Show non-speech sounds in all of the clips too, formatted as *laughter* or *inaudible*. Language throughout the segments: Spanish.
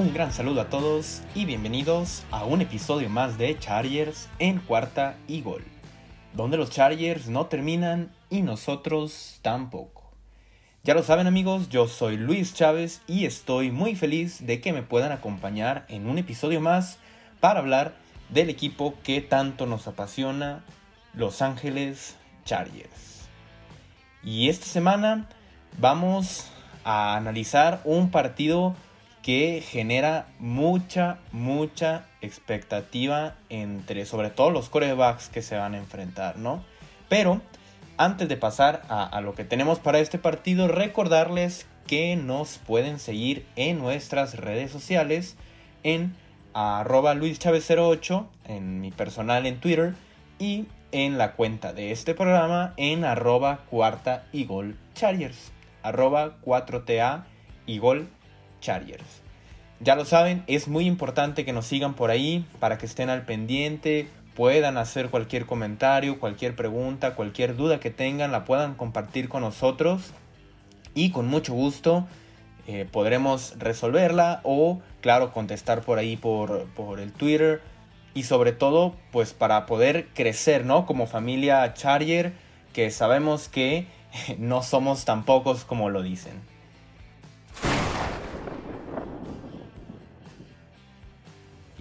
Un gran saludo a todos y bienvenidos a un episodio más de Chargers en cuarta y gol, donde los Chargers no terminan y nosotros tampoco. Ya lo saben amigos, yo soy Luis Chávez y estoy muy feliz de que me puedan acompañar en un episodio más para hablar del equipo que tanto nos apasiona, Los Ángeles Chargers. Y esta semana vamos a analizar un partido que genera mucha, mucha expectativa entre sobre todo los corebacks que se van a enfrentar, ¿no? Pero antes de pasar a, lo que tenemos para este partido, recordarles que nos pueden seguir en nuestras redes sociales en arroba luischavez08 en mi personal en Twitter y en la cuenta de este programa en arroba cuarta y gol chargers arroba 4TA y gol Chargers. Ya lo saben, es muy importante que nos sigan por ahí para que estén al pendiente, puedan hacer cualquier comentario, cualquier pregunta, cualquier duda que tengan, la puedan compartir con nosotros y con mucho gusto eh, podremos resolverla o, claro, contestar por ahí por, por el Twitter y sobre todo, pues para poder crecer, ¿no? Como familia Charger, que sabemos que *laughs* no somos tan pocos como lo dicen.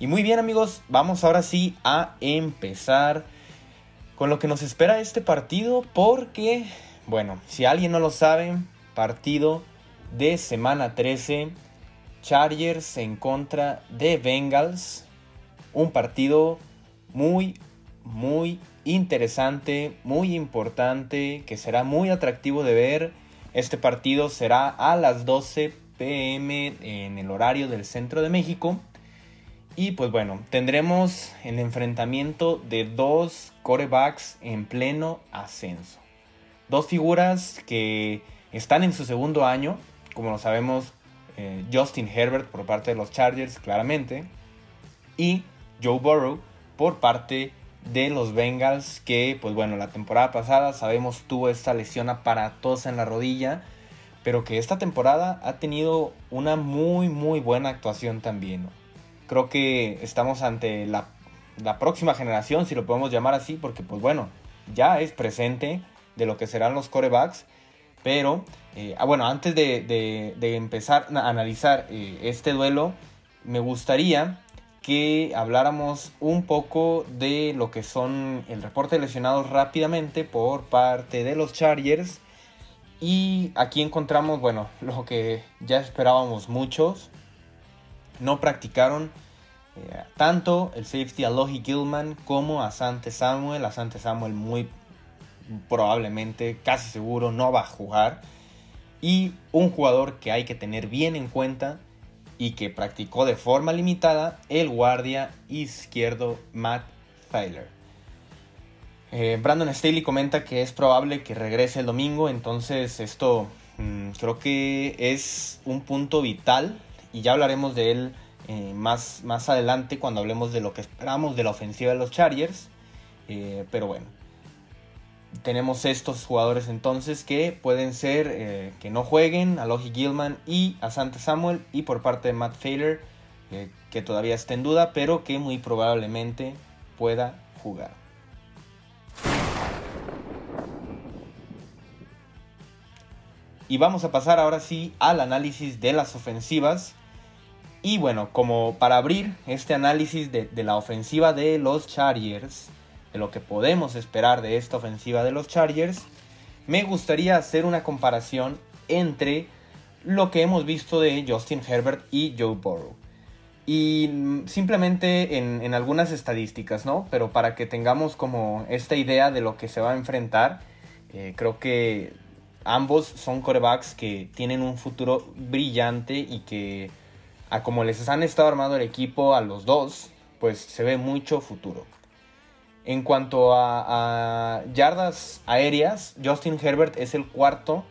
Y muy bien amigos, vamos ahora sí a empezar con lo que nos espera este partido porque, bueno, si alguien no lo sabe, partido de semana 13, Chargers en contra de Bengals, un partido muy, muy interesante, muy importante, que será muy atractivo de ver. Este partido será a las 12 pm en el horario del centro de México. Y pues bueno, tendremos el enfrentamiento de dos corebacks en pleno ascenso. Dos figuras que están en su segundo año, como lo sabemos, eh, Justin Herbert por parte de los Chargers, claramente, y Joe Burrow por parte de los Bengals, que pues bueno, la temporada pasada sabemos tuvo esta lesión aparatosa en la rodilla, pero que esta temporada ha tenido una muy muy buena actuación también. Creo que estamos ante la, próxima generación, si lo podemos llamar así, porque pues bueno, ya es presente de lo que serán los corebacks. Pero, eh, ah, bueno, antes de, empezar a analizar eh, este duelo, me gustaría que habláramos un poco de lo que son el reporte de lesionados rápidamente por parte de los Chargers. Y aquí encontramos, bueno, lo que ya esperábamos muchos, no practicaron eh, tanto el safety Alohi Gilman como a Sante Samuel. A Sante Samuel muy probablemente, casi seguro, no va a jugar. Y un jugador que hay que tener bien en cuenta y que practicó de forma limitada, el guardia izquierdo Matt Feiler. Eh, Brandon Staley comenta que es probable que regrese el domingo, entonces esto mm, creo que es un punto vital y ya hablaremos de él eh, más, más adelante cuando hablemos de lo que esperamos de la ofensiva de los Chargers. Eh, pero bueno, tenemos estos jugadores entonces que pueden ser eh, que no jueguen, a Logie Gilman y a Santa Samuel, y por parte de Matt Failer, que todavía está en duda, pero que muy probablemente pueda jugar. Y vamos a pasar ahora sí al análisis de las ofensivas. Y bueno, como para abrir este análisis de, la ofensiva de los Chargers, de lo que podemos esperar de esta ofensiva de los Chargers, me gustaría hacer una comparación entre lo que hemos visto de Justin Herbert y Joe Burrow. Y simplemente en, algunas estadísticas, ¿no? Pero para que tengamos como esta idea de lo que se va a enfrentar, eh, creo que ambos son corebacks que tienen un futuro brillante y que a como les han estado armando el equipo a los dos, pues se ve mucho futuro. En cuanto a, yardas aéreas, Justin Herbert es el cuarto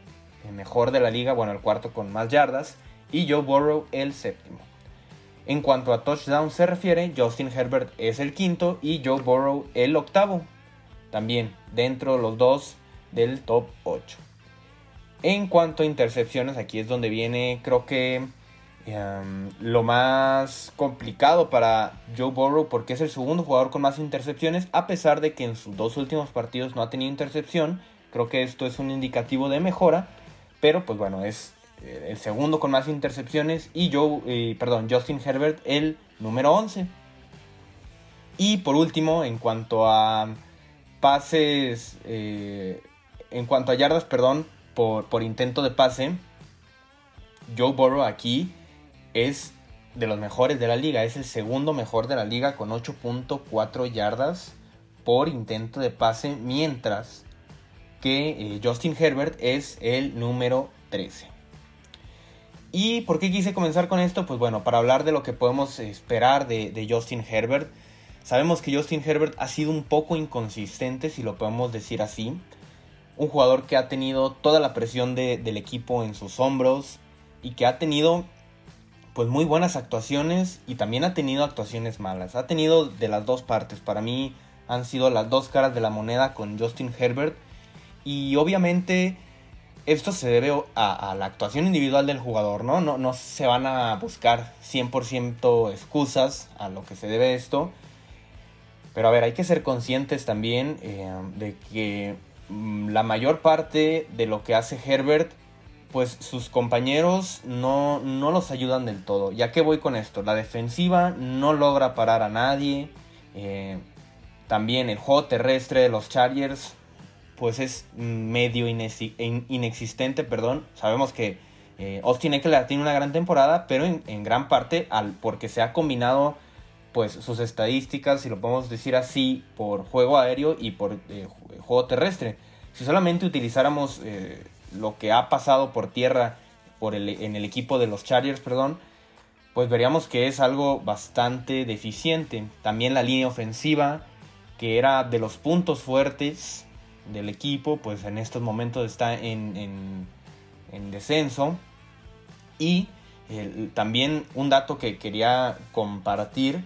mejor de la liga, bueno, el cuarto con más yardas, y Joe Burrow el séptimo. En cuanto a touchdown se refiere, Justin Herbert es el quinto y Joe Burrow el octavo. También dentro los dos del top 8. En cuanto a intercepciones, aquí es donde viene creo que em, lo más complicado para Joe Burrow porque es el segundo jugador con más intercepciones, a pesar de que en sus dos últimos partidos no ha tenido intercepción. Creo que esto es un indicativo de mejora, pero pues bueno, es eh, el segundo con más intercepciones y Joe, perdón, Justin Herbert el número 11. Y por último, en cuanto a pases, eh, en cuanto a yardas, perdón, por, por intento de pase, Joe Burrow aquí es de los mejores de la liga, es el segundo mejor de la liga con 8.4 yardas por intento de pase, mientras que eh, Justin Herbert es el número 13. ¿Y por qué quise comenzar con esto? Pues bueno, para hablar de lo que podemos esperar de, Justin Herbert. Sabemos que Justin Herbert ha sido un poco inconsistente, si lo podemos decir así. Un jugador que ha tenido toda la presión del equipo en sus hombros y que ha tenido pues muy buenas actuaciones y también ha tenido actuaciones malas. Ha tenido de las dos partes. Para mí han sido las dos caras de la moneda con Justin Herbert. Y obviamente esto se debe a, la actuación individual del jugador, ¿no? ¿no? No se van a buscar 100% excusas a lo que se debe esto. Pero a ver, hay que ser conscientes también eh, de que mm, la mayor parte de lo que hace Herbert, pues sus compañeros no, no los ayudan del todo. ¿Ya qué voy con esto? La defensiva no logra parar a nadie. Eh, también el juego terrestre de los Chargers pues es medio inexistente, perdón. Sabemos que eh, Eckler tiene una gran temporada, pero en, gran parte al, porque se ha combinado pues sus estadísticas, si lo podemos decir así, por juego aéreo y por eh, juego terrestre. Si solamente utilizáramos eh, lo que ha pasado por tierra por el, en el equipo de los Chargers, perdón, pues veríamos que es algo bastante deficiente. También la línea ofensiva, que era de los puntos fuertes del equipo, pues en estos momentos está en, en, descenso. Y también un dato que quería compartir,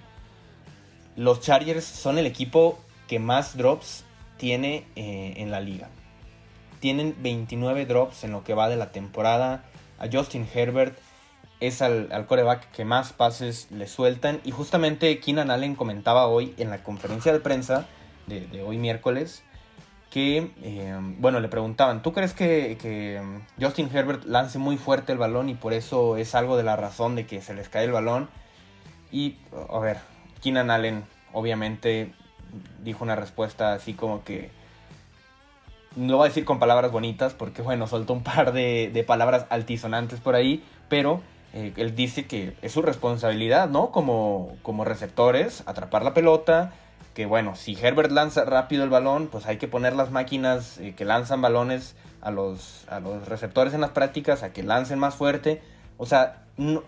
los Chargers son el equipo que más drops tiene eh, en la liga. Tienen 29 drops en lo que va de la temporada. A Justin Herbert es al, al, coreback que más pases le sueltan. Y justamente Keenan Allen comentaba hoy en la conferencia de prensa de, hoy miércoles que, eh, bueno, le preguntaban, ¿tú crees que, mm, Justin Herbert lance muy fuerte el balón y por eso es algo de la razón de que se les cae el balón? Y, a ver, Keenan Allen obviamente dijo una respuesta así como que, no voy a decir con palabras bonitas, porque bueno, soltó un par de, palabras altisonantes por ahí, pero eh, él dice que es su responsabilidad, ¿no? Como, como receptores, atrapar la pelota, que bueno, si Herbert lanza rápido el balón, pues hay que poner las máquinas eh, que lanzan balones a los, a los receptores en las prácticas a que lancen más fuerte. O sea, no,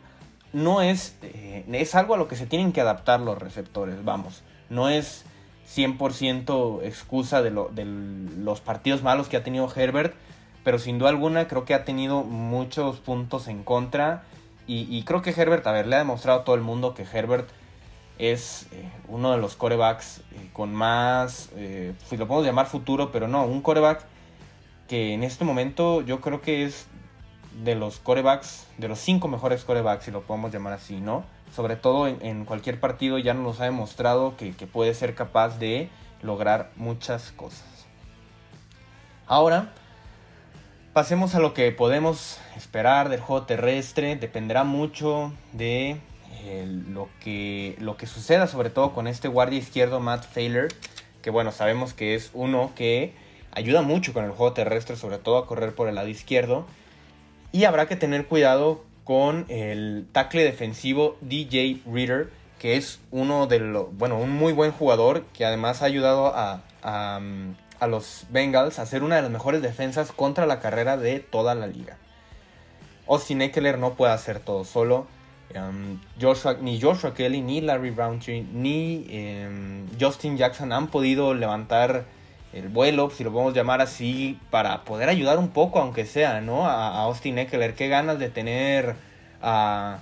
no es, eh, es algo a lo que se tienen que adaptar los receptores, vamos. No es 100% excusa de, lo, de los partidos malos que ha tenido Herbert, pero sin duda alguna creo que ha tenido muchos puntos en contra. Y, creo que Herbert, a ver, le ha demostrado a todo el mundo que Herbert es eh, uno de los corebacks eh, con más, eh, si lo podemos llamar futuro, pero no, un coreback que en este momento yo creo que es de los corebacks, de los cinco mejores corebacks, si lo podemos llamar así, ¿no? Sobre todo en, cualquier partido ya nos ha demostrado que, puede ser capaz de lograr muchas cosas. Ahora, pasemos a lo que podemos esperar del juego terrestre. Dependerá mucho de lo, que, lo que suceda sobre todo con este guardia izquierdo Matt Failer, que bueno, sabemos que es uno que ayuda mucho con el juego terrestre, sobre todo a correr por el lado izquierdo. Y habrá que tener cuidado con el tackle defensivo DJ Reader, que es uno de los, bueno, un muy buen jugador que además ha ayudado a, a, a los Bengals a ser una de las mejores defensas contra la carrera de toda la liga. Austin Eckler no puede hacer todo solo. Em, Joshua, ni Joshua Kelly, ni Larry Browntree, ni em, Justin Jackson han podido levantar el vuelo, si lo podemos llamar así, para poder ayudar un poco, aunque sea, ¿no? A, Austin Eckler. Qué ganas de tener a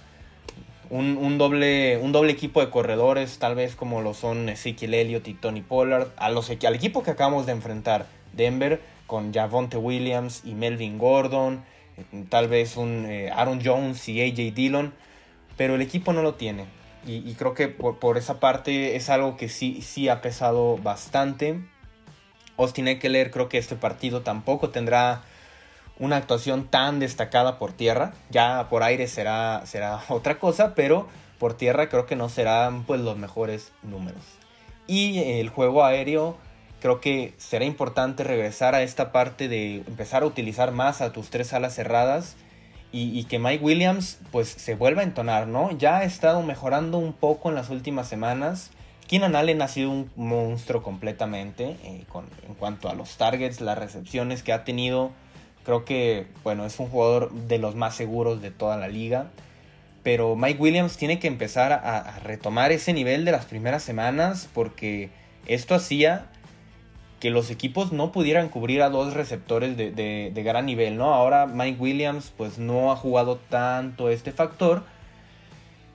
un, doble, un doble equipo de corredores, tal vez como lo son Ezekiel Elliott y Tony Pollard, a los, al equipo que acabamos de enfrentar, Denver, con Javonte Williams y Melvin Gordon, tal vez un eh, Aaron Jones y AJ Dillon pero el equipo no lo tiene. Y, creo que por, esa parte es algo que sí, sí ha pesado bastante. Austin Eckler creo que este partido tampoco tendrá una actuación tan destacada por tierra. Ya por aire será, será *laughs* otra cosa, pero por tierra creo que no serán pues los mejores números. Y el juego aéreo creo que será importante regresar a esta parte de empezar a utilizar más a tus tres alas cerradas y, que Mike Williams pues se vuelva a entonar, ¿no? Ya ha estado mejorando un poco en las últimas semanas. Keenan Allen ha sido un monstruo completamente eh, en cuanto a los targets, las recepciones que ha tenido. Creo que, bueno, es un jugador de los más seguros de toda la liga. Pero Mike Williams tiene que empezar a retomar ese nivel de las primeras semanas porque esto hacía que los equipos no pudieran cubrir a dos receptores de, gran nivel, ¿no? Ahora Mike Williams pues no ha jugado tanto este factor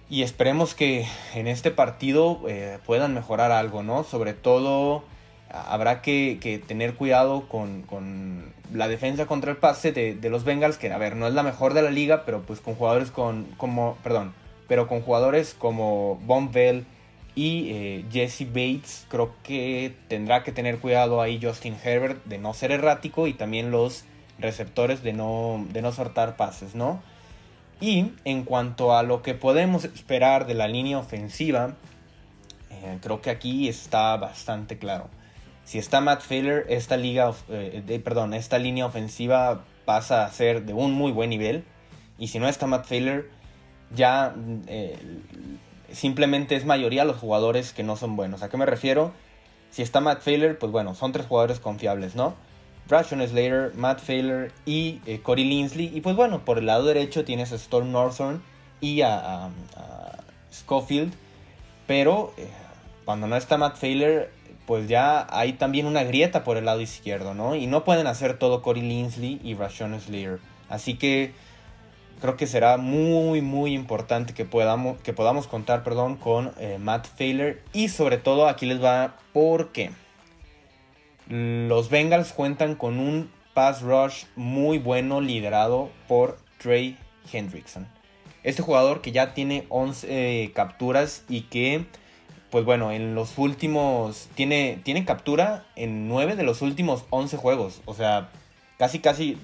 y esperemos que en este partido eh, puedan mejorar algo, ¿no? Sobre todo habrá que, tener cuidado con, la defensa contra el pase de, los Bengals, que a ver, no es la mejor de la liga, pero pues con jugadores con, como, perdón, pero con jugadores como Von Bell, y eh, Jesse Bates creo que tendrá que tener cuidado ahí Justin Herbert de no ser errático y también los receptores de no, de no soltar pases, ¿no? Y en cuanto a lo que podemos esperar de la línea ofensiva, eh, creo que aquí está bastante claro. Si está Matt Failer, esta liga, eh, perdón, esta línea ofensiva pasa a ser de un muy buen nivel. Y si no está Matt Failer, ya simplemente es mayoría los jugadores que no son buenos. ¿A qué me refiero? Si está Matt Failer, pues bueno, son tres jugadores confiables, ¿no? Brashon Slater, Matt Failer y eh, Corey Linsley. Y pues bueno, por el lado derecho tienes a Storm Northorn y a, Schofield. Pero eh, cuando no está Matt Failer, pues ya hay también una grieta por el lado izquierdo, ¿no? Y no pueden hacer todo Corey Linsley y Brashon Slater. Así que creo que será muy muy importante que podamos, que podamos contar perdón, con eh, Matt Failer y sobre todo aquí les va porque los Bengals cuentan con un pass rush muy bueno liderado por Trey Hendrickson. Este jugador que ya tiene 11 eh, capturas y que pues bueno, en los últimos tiene tiene captura en 9 de los últimos 11 juegos, o sea, casi casi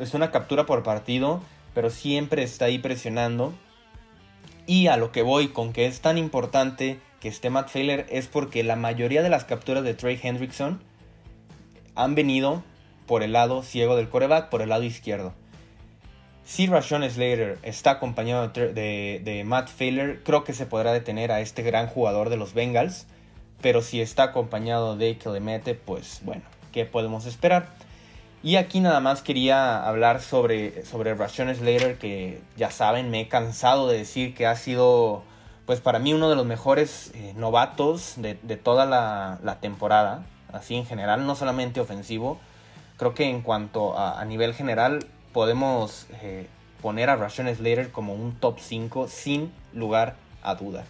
es una captura por partido pero siempre está ahí presionando. Y a lo que voy con que es tan importante que esté Matt Failer es porque la mayoría de las capturas de Trey Hendrickson han venido por el lado ciego del coreback, por el lado izquierdo. Si Rashon Slater está acompañado de, de, Matt Failer, creo que se podrá detener a este gran jugador de los Bengals. Pero si está acompañado de Clemete, pues bueno, ¿qué podemos esperar? Y aquí nada más quería hablar sobre, sobre Rashawn Slater, que ya saben, me he cansado de decir que ha sido, pues para mí, uno de los mejores eh, novatos de, toda la, temporada, así en general, no solamente ofensivo. Creo que en cuanto a, nivel general, podemos eh, poner a Rashawn Slater como un top 5 sin lugar a duda.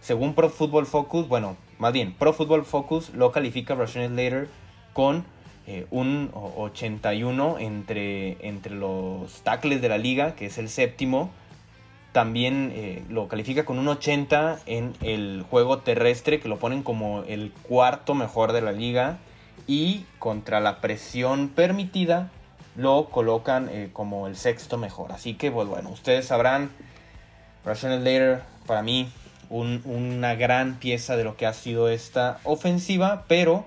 Según Pro Football Focus, bueno, más bien, Pro Football Focus lo califica Rashawn Slater con eh, un 81 entre, entre los tackles de la liga, que es el séptimo. También eh, lo califica con un 80 en el juego terrestre, que lo ponen como el cuarto mejor de la liga. Y contra la presión permitida, lo colocan eh, como el sexto mejor. Así que, pues bueno, ustedes sabrán, Rashawn Slater, para mí, una gran pieza de lo que ha sido esta ofensiva, pero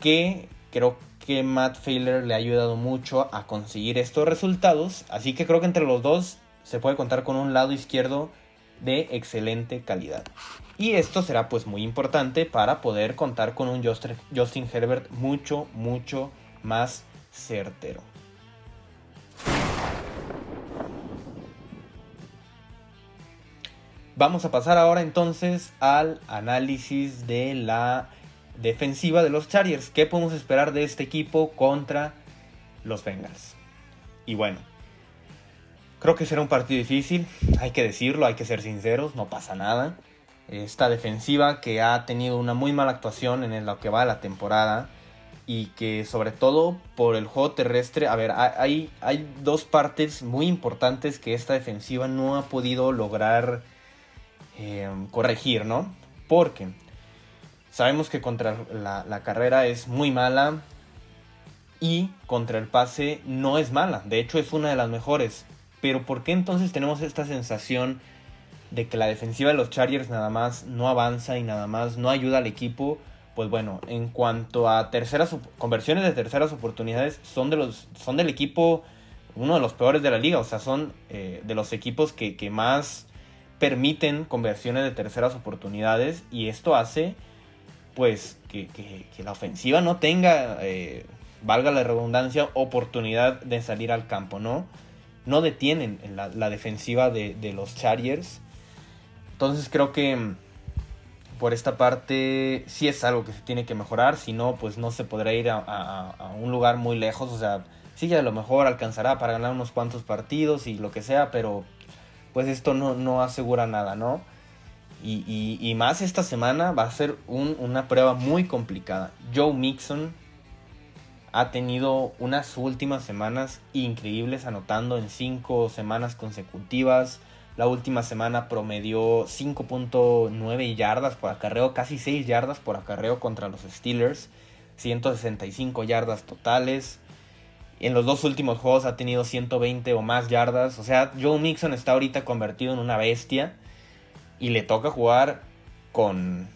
que Creo que Matt Failer le ha ayudado mucho a conseguir estos resultados. Así que creo que entre los dos se puede contar con un lado izquierdo de excelente calidad. Y esto será pues muy importante para poder contar con un Justin Herbert mucho, mucho más certero. Vamos a pasar ahora entonces al análisis de la defensiva de los Chargers. ¿Qué podemos esperar de este equipo contra los Bengals? Y bueno, creo que será un partido difícil, hay que decirlo, hay que ser sinceros, no pasa nada. Esta defensiva que ha tenido una muy mala actuación en lo que va de la temporada y que sobre todo por el juego terrestre, a ver, hay, dos partes muy importantes que esta defensiva no ha podido lograr eh, corregir, ¿no? Porque sabemos que contra la carrera es muy mala y contra el pase no es mala, de hecho es una de las mejores. Pero ¿por qué entonces tenemos esta sensación de que la defensiva de los Chargers nada más no avanza y nada más no ayuda al equipo? pues bueno, en cuanto a terceras conversiones de terceras oportunidades, son, de los, son del equipo, uno de los peores de la liga, o sea, son eh, de los equipos que, más permiten conversiones de terceras oportunidades y esto hace pues que, la ofensiva no tenga, eh, valga la redundancia, oportunidad de salir al campo, ¿no? No detienen la, defensiva de, los Chargers. Entonces creo que por esta parte sí es algo que se tiene que mejorar, si no, pues no se podrá ir a, un lugar muy lejos, o sea, sí que a lo mejor alcanzará para ganar unos cuantos partidos y lo que sea, pero pues esto no, no asegura nada, ¿no? Y, más esta semana va a ser una prueba muy complicada. Joe Mixon ha tenido unas últimas semanas increíbles, anotando en cinco semanas consecutivas la última semana promedió 5.9 yardas por acarreo, casi 6 yardas por acarreo contra los Steelers, 165 yardas totales. En los dos últimos juegos ha tenido 120 o más yardas. O sea, Joe Mixon está ahorita convertido en una bestia. Y le toca jugar con,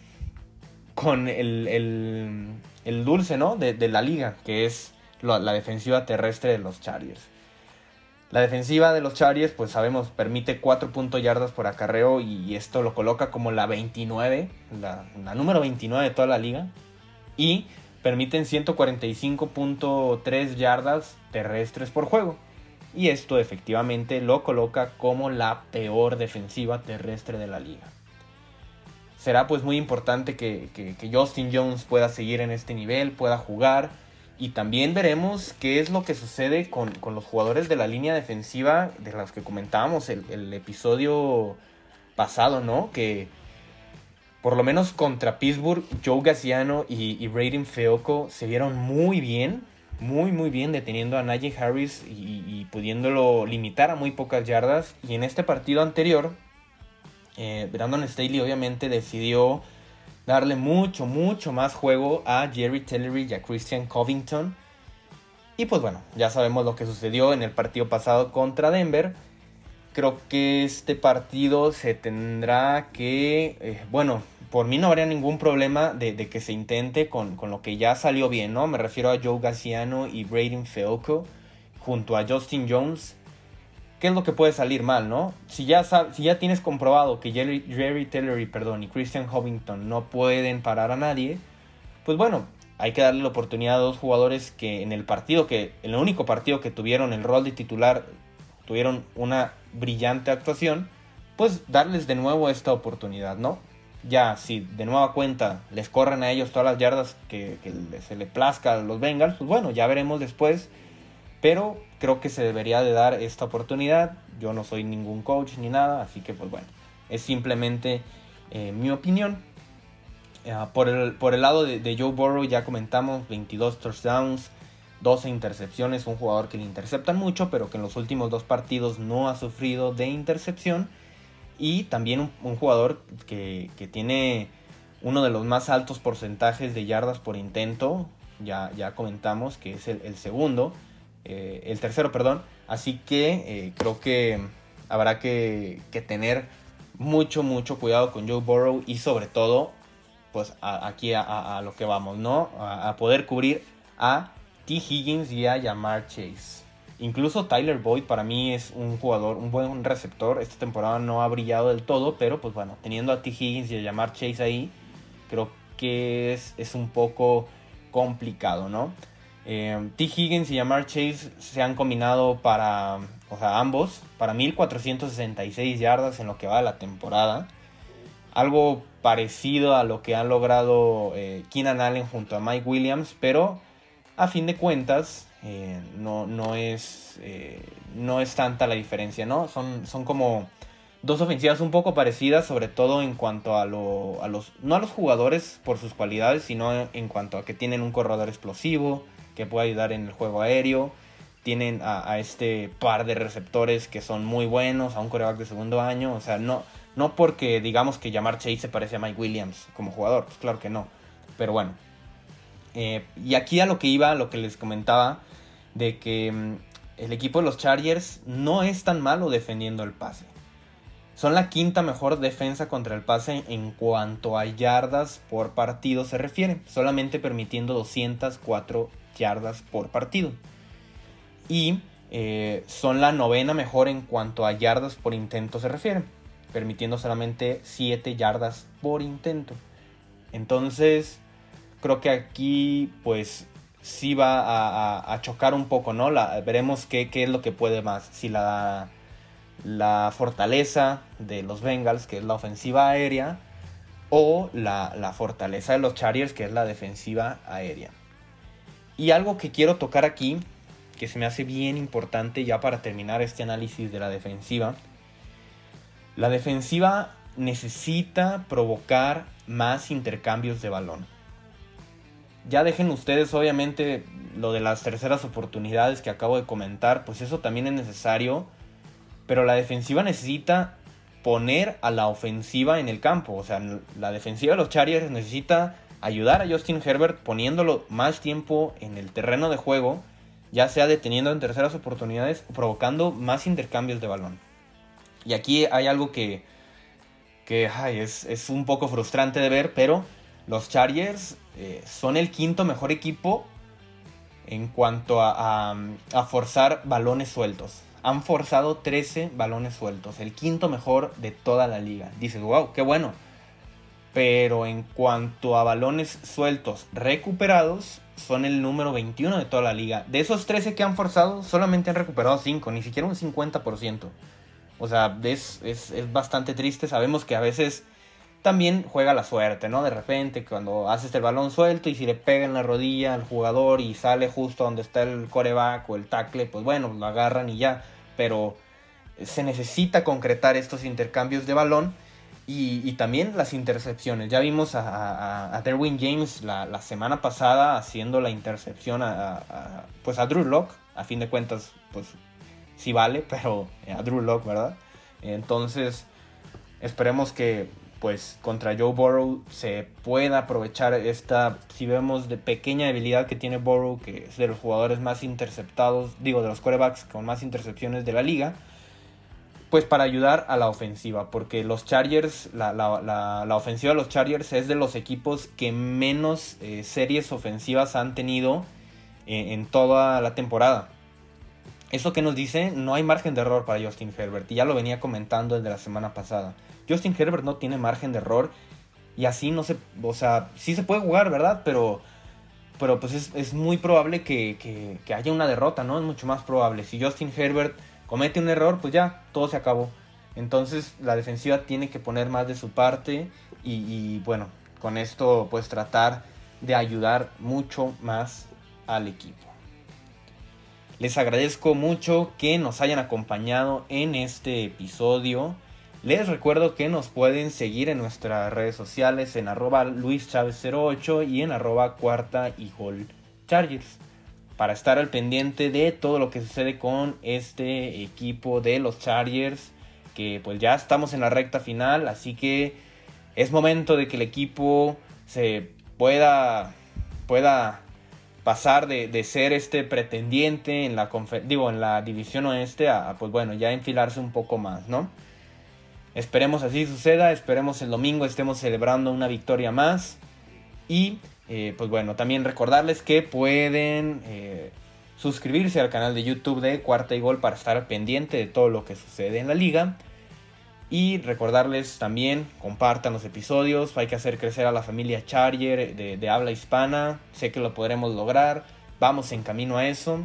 con el, dulce, ¿no? De, la liga, que es la defensiva terrestre de los Chargers. La defensiva de los Chargers, pues sabemos, permite 4 puntos yardas por acarreo y esto lo coloca como la 29, la, número 29 de toda la liga. Y permiten 145.3 yardas terrestres por juego. Y esto efectivamente lo coloca como la peor defensiva terrestre de la liga. Será pues muy importante que, que Justin Jones pueda seguir en este nivel, pueda jugar y también veremos qué es lo que sucede con, los jugadores de la línea defensiva de los que comentábamos el, el episodio pasado, ¿no? Que por lo menos contra Pittsburgh, Joe Gassiano y, y Braden Feoco se vieron muy bien, muy muy bien deteniendo a Najee Harris y, pudiéndolo limitar a muy pocas yardas. Y en este partido anterior, eh, Brandon Staley obviamente decidió darle mucho, mucho más juego a Jerry Tillery y a Christian Covington. Y pues bueno, ya sabemos lo que sucedió en el partido pasado contra Denver. Creo que este partido se tendrá que, eh, bueno, por mí no habría ningún problema de, que se intente con, lo que ya salió bien, ¿no? Me refiero a Joe Gassiano y Braden Feoco junto a Justin Jones ¿qué es lo que puede salir mal, no? Si ya, si ya tienes comprobado que Jerry, Jerry Tillery perdón, y Christian Covington no pueden parar a nadie, pues bueno, hay que darle la oportunidad a dos jugadores que en el partido, que en el único partido que tuvieron el rol de titular, tuvieron una brillante actuación, pues darles de nuevo esta oportunidad, ¿no? Ya, si de nueva cuenta les corren a ellos todas las yardas que, que se le plazca a los Bengals, pues bueno, ya veremos después pero creo que se debería de dar esta oportunidad. Yo no soy ningún coach ni nada, así que pues bueno, es simplemente eh, mi opinión. Eh, por, el, por el lado de, Joe Burrow ya comentamos 22 touchdowns, 12 intercepciones, un jugador que le interceptan mucho, pero que en los últimos dos partidos no ha sufrido de intercepción. Y también un, jugador que, tiene uno de los más altos porcentajes de yardas por intento, ya, ya comentamos que es el segundo. Eh, el tercero, perdón. Así que eh, creo que habrá que, tener mucho, mucho cuidado con Joe Burrow y sobre todo, pues aquí a, lo que vamos, ¿no? A, poder cubrir a T. Higgins y a Yamar Chase. Incluso Tyler Boyd para mí es un jugador, un buen receptor. Esta temporada no ha brillado del todo, pero pues bueno, teniendo a T. Higgins y a Yamar Chase ahí, creo que es, es un poco complicado, ¿no? Eh, T. Higgins y Jamar Chase se han combinado para, o sea, ambos, para 1466 yardas en lo que va de la temporada. Algo parecido a lo que han logrado eh, Keenan Allen junto a Mike Williams, pero a fin de cuentas eh, no, no, es, no es tanta la diferencia, ¿no? Son, son como dos ofensivas un poco parecidas, sobre todo en cuanto a, lo, a los, no a los jugadores por sus cualidades, sino en cuanto a que tienen un corredor explosivo, que puede ayudar en el juego aéreo, tienen a, este par de receptores que son muy buenos, a un coreback de segundo año, o sea, no, no porque digamos que Jamar Chase se parece a Mike Williams como jugador, pues claro que no, pero bueno. Eh, y aquí a lo que iba, lo que les comentaba, de que mm, el equipo de los Chargers no es tan malo defendiendo el pase. Son la quinta mejor defensa contra el pase en cuanto a yardas por partido se refiere, solamente permitiendo 204 yardas por partido. Y eh, son la novena mejor en cuanto a yardas por intento se refiere, permitiendo solamente 7 yardas por intento. Entonces, creo que aquí pues sí va a, chocar un poco, ¿no? La, veremos qué, qué es lo que puede más. Si la la fortaleza de los Bengals, que es la ofensiva aérea, o la, fortaleza de los Chargers, que es la defensiva aérea. Y algo que quiero tocar aquí, que se me hace bien importante ya para terminar este análisis de la defensiva, la defensiva necesita provocar más intercambios de balón. Ya dejen ustedes obviamente lo de las terceras oportunidades que acabo de comentar, pues eso también es necesario pero la defensiva necesita poner a la ofensiva en el campo. O sea, la defensiva de los Chargers necesita ayudar a Justin Herbert poniéndolo más tiempo en el terreno de juego, ya sea deteniendo en terceras oportunidades o provocando más intercambios de balón. Y aquí hay algo que, que es, un poco frustrante de ver, pero los Chargers eh, son el quinto mejor equipo en cuanto a, a forzar balones sueltos han forzado 13 balones sueltos, el quinto mejor de toda la liga. Dices, wow, qué bueno. Pero en cuanto a balones sueltos recuperados, son el número 21 de toda la liga. De esos 13 que han forzado, solamente han recuperado 5, ni siquiera un 50%. O sea, es, es, es bastante triste. Sabemos que a veces también juega la suerte, ¿no? De repente, cuando haces el balón suelto y si le pega en la rodilla al jugador y sale justo donde está el coreback o el tackle, pues bueno, lo agarran y ya pero se necesita concretar estos intercambios de balón y, también las intercepciones. Ya vimos a, Derwin James la, semana pasada haciendo la intercepción a, pues a Drew Locke. A fin de cuentas, pues sí vale, *laughs* pero a Drew Locke, ¿verdad? Entonces, esperemos que pues contra Joe Burrow se pueda aprovechar esta, si vemos de pequeña debilidad que tiene Burrow, que es de los jugadores más interceptados, digo, de los quarterbacks con más intercepciones de la liga, pues para ayudar a la ofensiva, porque los Chargers, la, la, ofensiva de los Chargers es de los equipos que menos eh, series ofensivas han tenido eh, en toda la temporada. Eso que nos dice, no hay margen de error para Justin Herbert, y ya lo venía comentando desde la semana pasada. Justin Herbert no tiene margen de error. Y así no se. O sea, sí se puede jugar, ¿verdad? Pero. Pero pues es, muy probable que, haya una derrota, ¿no? Es mucho más probable. Si Justin Herbert comete un error, pues ya, todo se acabó. Entonces la defensiva tiene que poner más de su parte. Y bueno, con esto pues tratar de ayudar mucho más al equipo. Les agradezco mucho que nos hayan acompañado en este episodio. Les recuerdo que nos pueden seguir en nuestras redes sociales en arroba luischavez08 y en arroba cuarta y gol chargers para estar al pendiente de todo lo que sucede con este equipo de los Chargers que pues ya estamos en la recta final así que es momento de que el equipo se pueda pueda pasar de, ser este pretendiente en la digo en la división oeste a pues bueno ya enfilarse un poco más no Esperemos así suceda, esperemos el domingo estemos celebrando una victoria más. Y eh, pues bueno, también recordarles que pueden eh, suscribirse al canal de YouTube de Cuarta y Gol para estar pendiente de todo lo que sucede en la liga. Y recordarles también, compartan los episodios, hay que hacer crecer a la familia Charger de, de habla hispana, sé que lo podremos lograr, vamos en camino a eso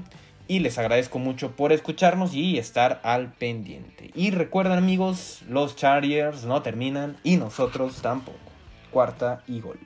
y les agradezco mucho por escucharnos y estar al pendiente. Y recuerden amigos, los Chargers no terminan y nosotros tampoco. Cuarta y gol.